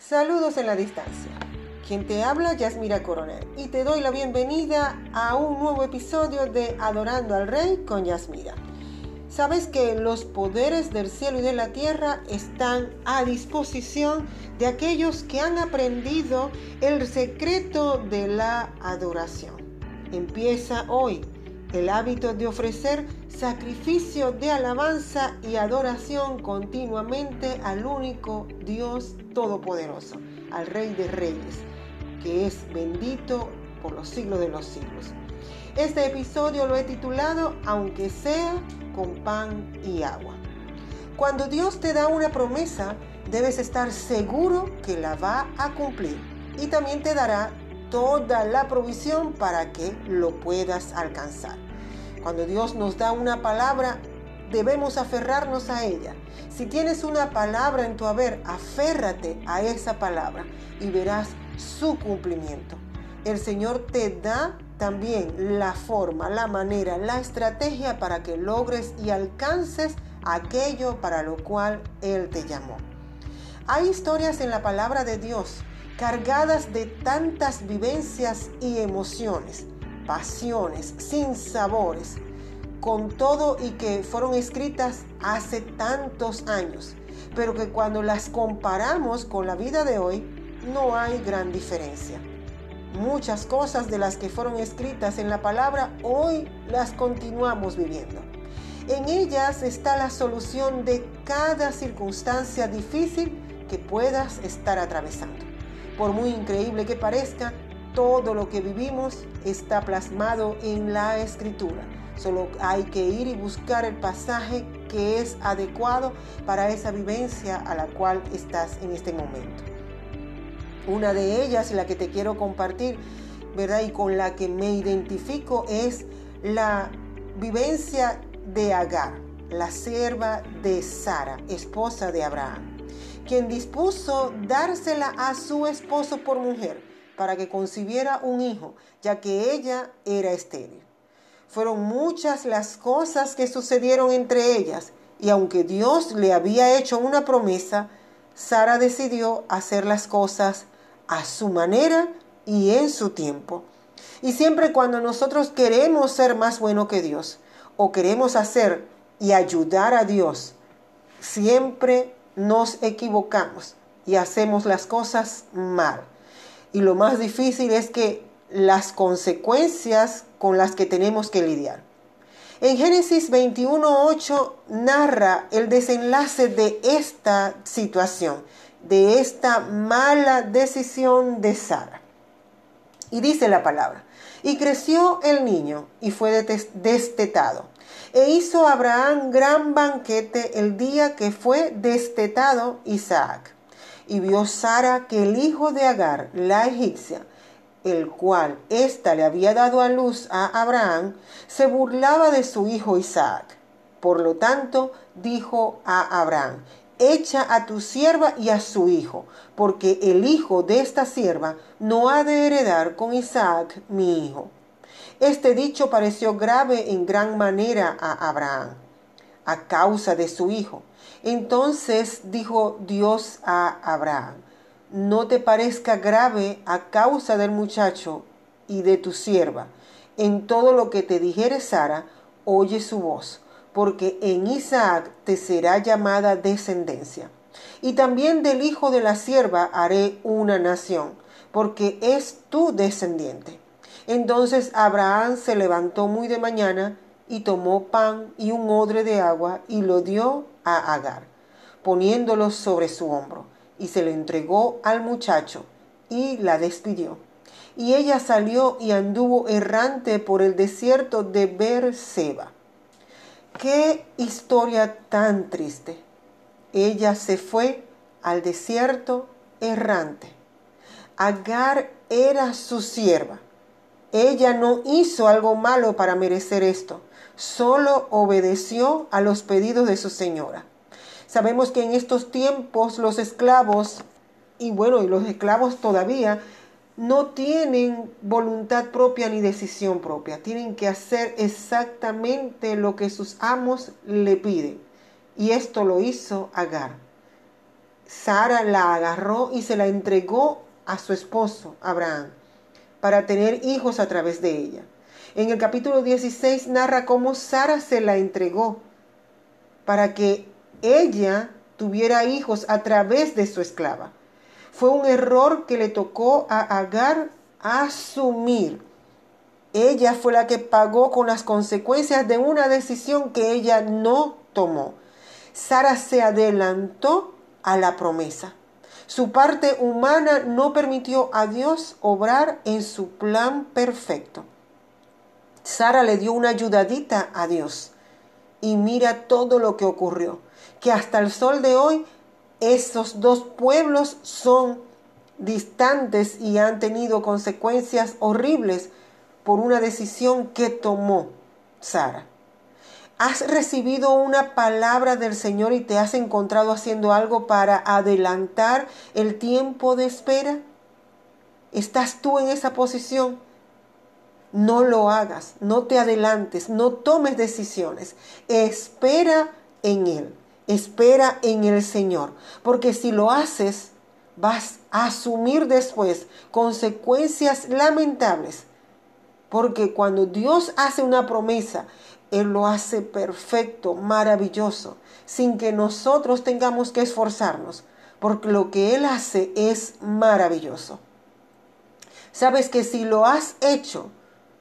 Saludos en la distancia. Quien te habla, Yasmira Coronel, y te doy la bienvenida a un nuevo episodio de Adorando al Rey con Yasmira. Sabes que los poderes del cielo y de la tierra están a disposición de aquellos que han aprendido el secreto de la adoración. Empieza hoy el hábito de ofrecer sacrificio de alabanza y adoración continuamente al único Dios Todopoderoso, al Rey de Reyes, que es bendito por los siglos de los siglos. Este episodio lo he titulado Aunque sea con pan y agua. Cuando Dios te da una promesa, debes estar seguro que la va a cumplir y también te dará toda la provisión para que lo puedas alcanzar. Cuando Dios nos da una palabra, debemos aferrarnos a ella. Si tienes una palabra en tu haber, aférrate a esa palabra y verás su cumplimiento. El Señor te da también la forma, la manera, la estrategia para que logres y alcances aquello para lo cual Él te llamó. Hay historias en la palabra de Dios cargadas de tantas vivencias y emociones pasiones, sin sabores, con todo y que fueron escritas hace tantos años, pero que cuando las comparamos con la vida de hoy, no hay gran diferencia. Muchas cosas de las que fueron escritas en la palabra hoy las continuamos viviendo. En ellas está la solución de cada circunstancia difícil que puedas estar atravesando. Por muy increíble que parezca, todo lo que vivimos está plasmado en la escritura. Solo hay que ir y buscar el pasaje que es adecuado para esa vivencia a la cual estás en este momento. Una de ellas, la que te quiero compartir, ¿verdad? Y con la que me identifico es la vivencia de Agar, la sierva de Sara, esposa de Abraham, quien dispuso dársela a su esposo por mujer para que concibiera un hijo, ya que ella era estéril. Fueron muchas las cosas que sucedieron entre ellas, y aunque Dios le había hecho una promesa, Sara decidió hacer las cosas a su manera y en su tiempo. Y siempre cuando nosotros queremos ser más bueno que Dios, o queremos hacer y ayudar a Dios, siempre nos equivocamos y hacemos las cosas mal. Y lo más difícil es que las consecuencias con las que tenemos que lidiar. En Génesis 21.8 narra el desenlace de esta situación, de esta mala decisión de Sara. Y dice la palabra, y creció el niño y fue destetado. E hizo Abraham gran banquete el día que fue destetado Isaac. Y vio Sara que el hijo de Agar, la egipcia, el cual ésta le había dado a luz a Abraham, se burlaba de su hijo Isaac. Por lo tanto, dijo a Abraham, echa a tu sierva y a su hijo, porque el hijo de esta sierva no ha de heredar con Isaac mi hijo. Este dicho pareció grave en gran manera a Abraham, a causa de su hijo entonces dijo Dios a Abraham, no te parezca grave a causa del muchacho y de tu sierva. En todo lo que te dijere Sara, oye su voz, porque en Isaac te será llamada descendencia. Y también del hijo de la sierva haré una nación, porque es tu descendiente. Entonces Abraham se levantó muy de mañana y tomó pan y un odre de agua y lo dio a Agar, poniéndolo sobre su hombro, y se lo entregó al muchacho, y la despidió. Y ella salió y anduvo errante por el desierto de Berseba. Qué historia tan triste. Ella se fue al desierto errante. Agar era su sierva. Ella no hizo algo malo para merecer esto solo obedeció a los pedidos de su señora. Sabemos que en estos tiempos los esclavos, y bueno, y los esclavos todavía, no tienen voluntad propia ni decisión propia. Tienen que hacer exactamente lo que sus amos le piden. Y esto lo hizo Agar. Sara la agarró y se la entregó a su esposo, Abraham, para tener hijos a través de ella. En el capítulo 16 narra cómo Sara se la entregó para que ella tuviera hijos a través de su esclava. Fue un error que le tocó a Agar asumir. Ella fue la que pagó con las consecuencias de una decisión que ella no tomó. Sara se adelantó a la promesa. Su parte humana no permitió a Dios obrar en su plan perfecto. Sara le dio una ayudadita a Dios. Y mira todo lo que ocurrió. Que hasta el sol de hoy esos dos pueblos son distantes y han tenido consecuencias horribles por una decisión que tomó Sara. ¿Has recibido una palabra del Señor y te has encontrado haciendo algo para adelantar el tiempo de espera? ¿Estás tú en esa posición? No lo hagas, no te adelantes, no tomes decisiones. Espera en Él, espera en el Señor, porque si lo haces, vas a asumir después consecuencias lamentables. Porque cuando Dios hace una promesa él lo hace perfecto, maravilloso, sin que nosotros tengamos que esforzarnos, porque lo que Él hace es maravilloso. Sabes que si lo has hecho,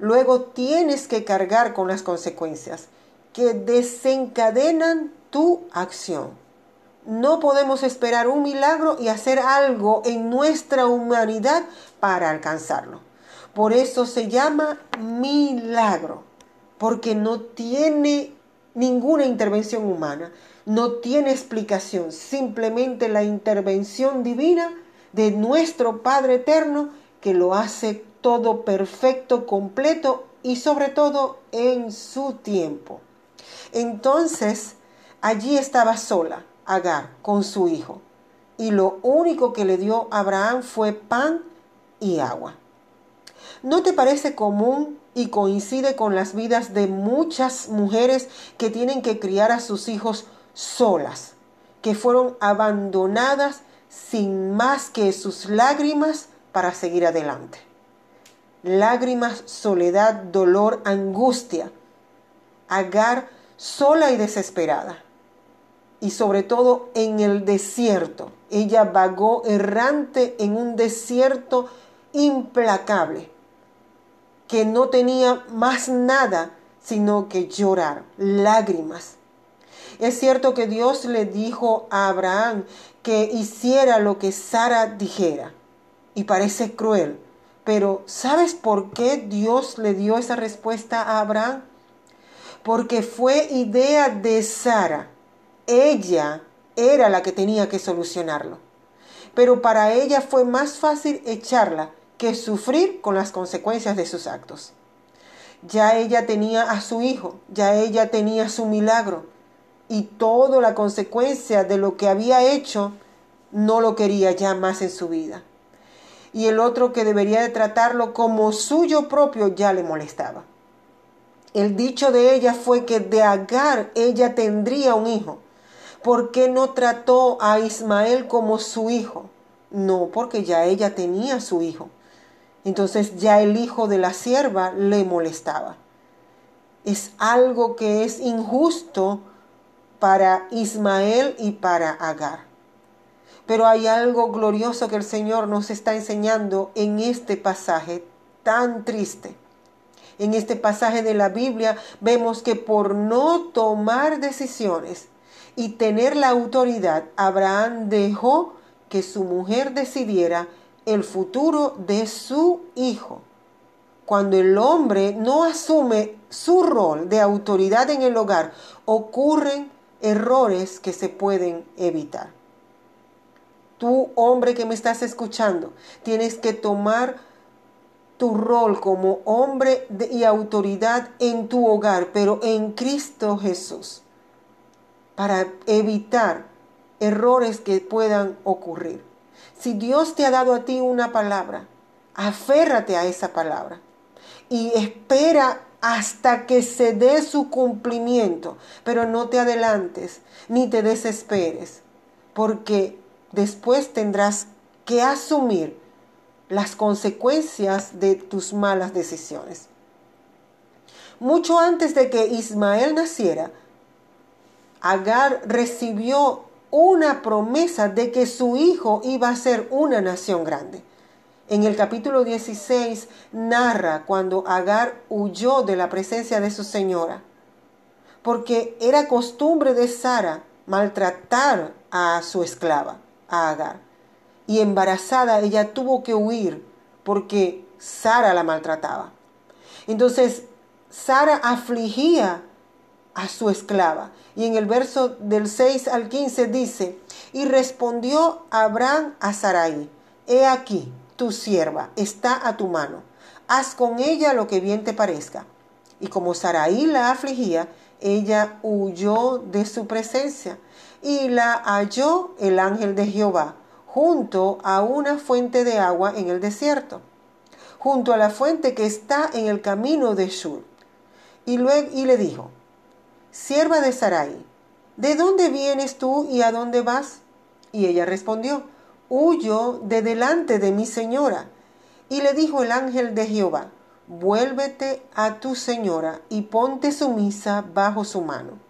luego tienes que cargar con las consecuencias que desencadenan tu acción. No podemos esperar un milagro y hacer algo en nuestra humanidad para alcanzarlo. Por eso se llama milagro porque no tiene ninguna intervención humana, no tiene explicación, simplemente la intervención divina de nuestro Padre Eterno que lo hace todo perfecto, completo y sobre todo en su tiempo. Entonces, allí estaba sola Agar con su hijo y lo único que le dio Abraham fue pan y agua. ¿No te parece común y coincide con las vidas de muchas mujeres que tienen que criar a sus hijos solas, que fueron abandonadas sin más que sus lágrimas para seguir adelante. Lágrimas, soledad, dolor, angustia. Agar sola y desesperada. Y sobre todo en el desierto. Ella vagó errante en un desierto implacable que no tenía más nada sino que llorar, lágrimas. Es cierto que Dios le dijo a Abraham que hiciera lo que Sara dijera. Y parece cruel. Pero ¿sabes por qué Dios le dio esa respuesta a Abraham? Porque fue idea de Sara. Ella era la que tenía que solucionarlo. Pero para ella fue más fácil echarla que sufrir con las consecuencias de sus actos. Ya ella tenía a su hijo, ya ella tenía su milagro y toda la consecuencia de lo que había hecho no lo quería ya más en su vida. Y el otro que debería de tratarlo como suyo propio ya le molestaba. El dicho de ella fue que de Agar ella tendría un hijo. ¿Por qué no trató a Ismael como su hijo? No, porque ya ella tenía su hijo. Entonces ya el hijo de la sierva le molestaba. Es algo que es injusto para Ismael y para Agar. Pero hay algo glorioso que el Señor nos está enseñando en este pasaje tan triste. En este pasaje de la Biblia vemos que por no tomar decisiones y tener la autoridad, Abraham dejó que su mujer decidiera el futuro de su hijo. Cuando el hombre no asume su rol de autoridad en el hogar, ocurren errores que se pueden evitar. Tú, hombre que me estás escuchando, tienes que tomar tu rol como hombre y autoridad en tu hogar, pero en Cristo Jesús, para evitar errores que puedan ocurrir. Si Dios te ha dado a ti una palabra, aférrate a esa palabra y espera hasta que se dé su cumplimiento, pero no te adelantes ni te desesperes, porque después tendrás que asumir las consecuencias de tus malas decisiones. Mucho antes de que Ismael naciera, Agar recibió una promesa de que su hijo iba a ser una nación grande. En el capítulo 16 narra cuando Agar huyó de la presencia de su señora, porque era costumbre de Sara maltratar a su esclava, a. Y embarazada ella tuvo que huir porque Sara la maltrataba. Entonces Sara afligía a su esclava. Y en el verso del 6 al 15 dice, y respondió Abraham a Sarai, he aquí, tu sierva está a tu mano, haz con ella lo que bien te parezca. Y como Sarai la afligía, ella huyó de su presencia y la halló el ángel de Jehová junto a una fuente de agua en el desierto, junto a la fuente que está en el camino de Shur. Y, luego, y le dijo, sierva de Sarai, ¿de dónde vienes tú y a dónde vas? Y ella respondió, huyo de delante de mi señora. Y le dijo el ángel de Jehová, vuélvete a tu señora y ponte sumisa bajo su mano.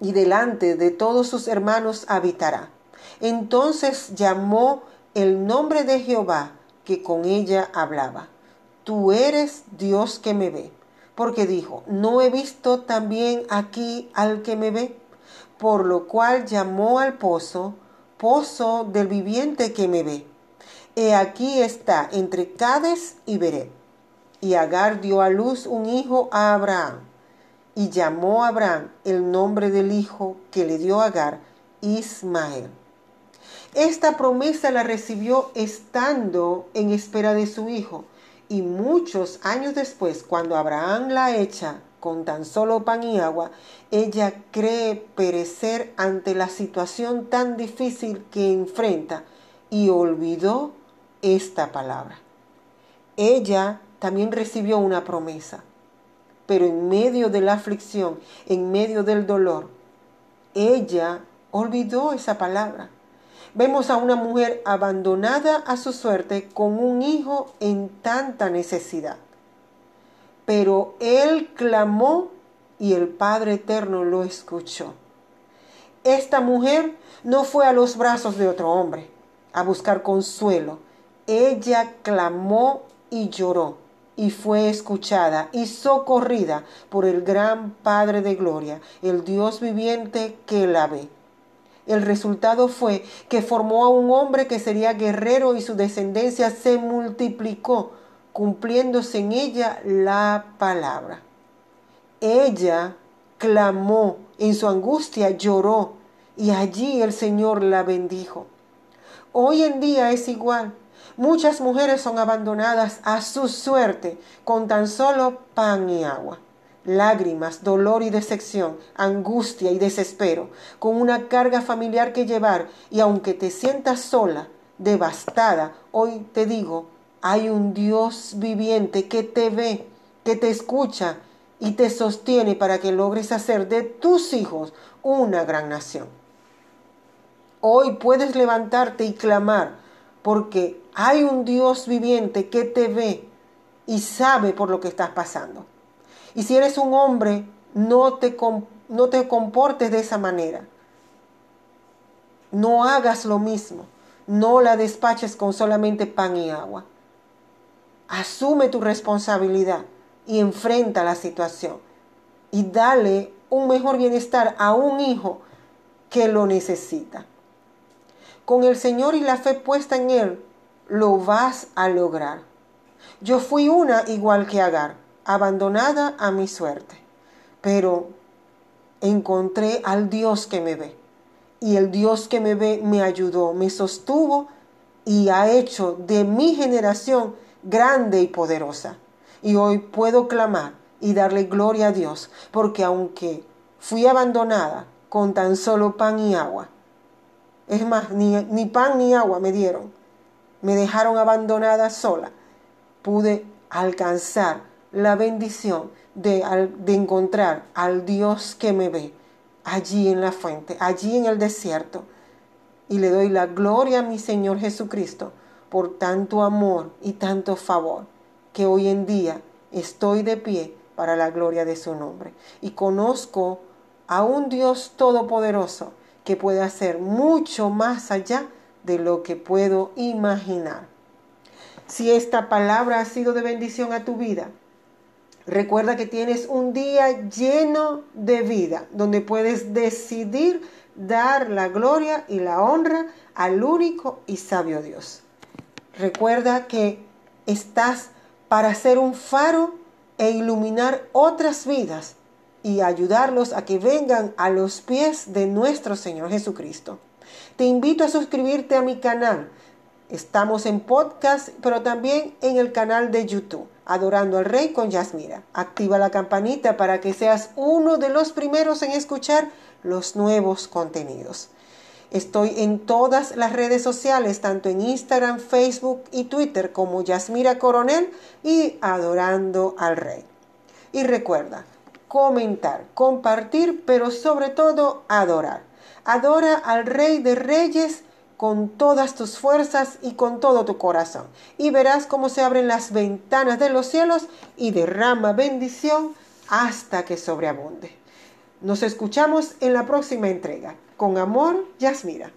Y delante de todos sus hermanos habitará. Entonces llamó el nombre de Jehová que con ella hablaba tú eres Dios que me ve. Porque dijo, no he visto también aquí al que me ve. Por lo cual llamó al pozo, pozo del viviente que me ve. He aquí está entre Cades y Beret. Y Agar dio a luz un hijo a Abraham. Y llamó a Abraham el nombre del hijo que le dio Agar, Ismael. Esta promesa la recibió estando en espera de su hijo y muchos años después, cuando Abraham la echa con tan solo pan y agua, ella cree perecer ante la situación tan difícil que enfrenta y olvidó esta palabra. Ella también recibió una promesa, pero en medio de la aflicción, en medio del dolor, ella olvidó esa palabra Vemos a una mujer abandonada a su suerte con un hijo en tanta necesidad. Pero él clamó y el Padre Eterno lo escuchó. Esta mujer no fue a los brazos de otro hombre a buscar consuelo. Ella clamó y lloró y fue escuchada y socorrida por el gran Padre de Gloria, el Dios viviente que la ve. El resultado fue que formó a un hombre que sería guerrero y su descendencia se multiplicó, cumpliéndose en ella la palabra. Ella clamó, en su angustia lloró, y allí el Señor la bendijo. Hoy en día es igual. Muchas mujeres son abandonadas a su suerte con tan solo pan y agua lágrimas, dolor y decepción, angustia y desespero, con una carga familiar que llevar y aunque te sientas sola, devastada, hoy te digo, hay un Dios viviente que te ve, que te escucha y te sostiene para que logres hacer de tus hijos una gran nación. Hoy puedes levantarte y clamar porque hay un Dios viviente que te ve y sabe por lo que estás pasando. Y si eres un hombre, no te, no te comportes de esa manera. No hagas lo mismo. No la despaches con solamente pan y agua. Asume tu responsabilidad y enfrenta la situación. Y dale un mejor bienestar a un hijo que lo necesita. Con el Señor y la fe puesta en Él, lo vas a lograr. Yo fui una igual que Agar abandonada a mi suerte, pero encontré al Dios que me ve y el Dios que me ve me ayudó, me sostuvo y ha hecho de mi generación grande y poderosa. Y hoy puedo clamar y darle gloria a Dios, porque aunque fui abandonada con tan solo pan y agua, es más, ni, pan ni agua me dieron, me dejaron abandonada sola, pude alcanzar la bendición de, de encontrar al Dios que me ve allí en la fuente, allí en el desierto. Y le doy la gloria a mi Señor Jesucristo por tanto amor y tanto favor que hoy en día estoy de pie para la gloria de su nombre. Y conozco a un Dios todopoderoso que puede hacer mucho más allá de lo que puedo imaginar. Si esta palabra ha sido de bendición a tu vida, Recuerda que tienes un día lleno de vida, donde puedes decidir dar la gloria y la honra al único y sabio Dios. Recuerda que estás para ser un faro e iluminar otras vidas y ayudarlos a que vengan a los pies de nuestro Señor Jesucristo. Te invito a suscribirte a mi canal. Estamos en podcast, pero también en el canal de YouTube. Adorando al Rey con Yasmira. Activa la campanita para que seas uno de los primeros en escuchar los nuevos contenidos. Estoy en todas las redes sociales, tanto en Instagram, Facebook y Twitter como Yasmira Coronel y Adorando al Rey. Y recuerda, comentar, compartir, pero sobre todo adorar. Adora al Rey de Reyes con todas tus fuerzas y con todo tu corazón. Y verás cómo se abren las ventanas de los cielos y derrama bendición hasta que sobreabunde. Nos escuchamos en la próxima entrega. Con amor, Yasmira.